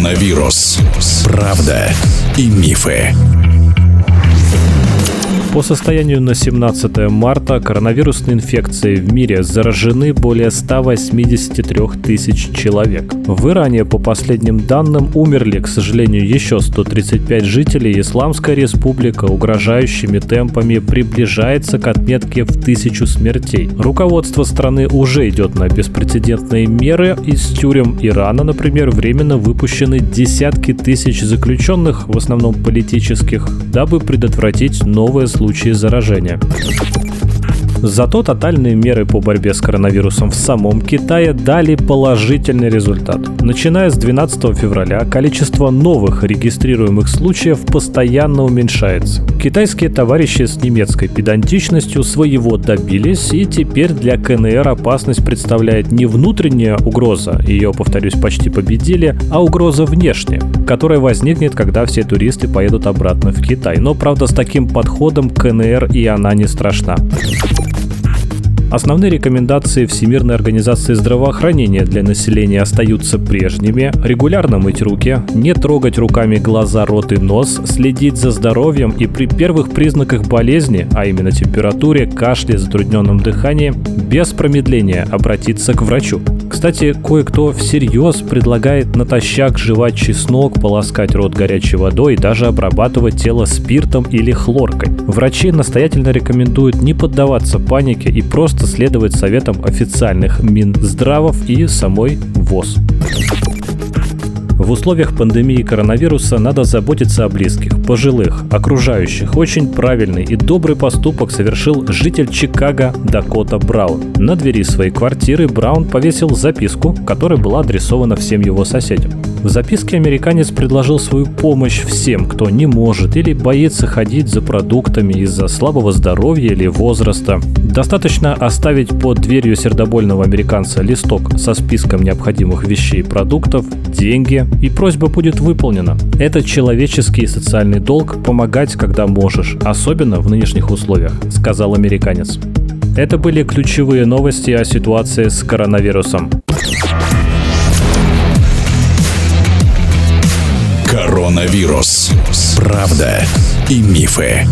Коронавирус. Правда и мифы. По состоянию на 17 марта коронавирусной инфекцией в мире заражены более 183 тысяч человек. В Иране, по последним данным, умерли, к сожалению, еще 135 жителей. Исламская республика угрожающими темпами приближается к отметке в тысячу смертей. Руководство страны уже идет на беспрецедентные меры. Из тюрем Ирана, например, временно выпущены десятки тысяч заключенных, в основном политических, дабы предотвратить новое случаи заражения. Зато тотальные меры по борьбе с коронавирусом в самом Китае дали положительный результат. Начиная с 12 февраля количество новых регистрируемых случаев постоянно уменьшается. Китайские товарищи с немецкой педантичностью своего добились, и теперь для КНР опасность представляет не внутренняя угроза, ее, повторюсь, почти победили, а угроза внешняя, которая возникнет, когда все туристы поедут обратно в Китай. Но, правда, с таким подходом КНР и она не страшна. Основные рекомендации Всемирной организации здравоохранения для населения остаются прежними. Регулярно мыть руки, не трогать руками глаза, рот и нос, следить за здоровьем и при первых признаках болезни, а именно температуре, кашле, затрудненном дыхании, без промедления обратиться к врачу. Кстати, кое-кто всерьез предлагает натощак жевать чеснок, полоскать рот горячей водой и даже обрабатывать тело спиртом или хлоркой. Врачи настоятельно рекомендуют не поддаваться панике и просто просто следовать советам официальных Минздравов и самой ВОЗ. В условиях пандемии коронавируса надо заботиться о близких, пожилых, окружающих. Очень правильный и добрый поступок совершил житель Чикаго Дакота Браун. На двери своей квартиры Браун повесил записку, которая была адресована всем его соседям. В записке американец предложил свою помощь всем, кто не может или боится ходить за продуктами из-за слабого здоровья или возраста. Достаточно оставить под дверью сердобольного американца листок со списком необходимых вещей и продуктов, деньги, и просьба будет выполнена. Это человеческий и социальный долг помогать, когда можешь, особенно в нынешних условиях, сказал американец. Это были ключевые новости о ситуации с коронавирусом. Коронавирус. Правда и мифы.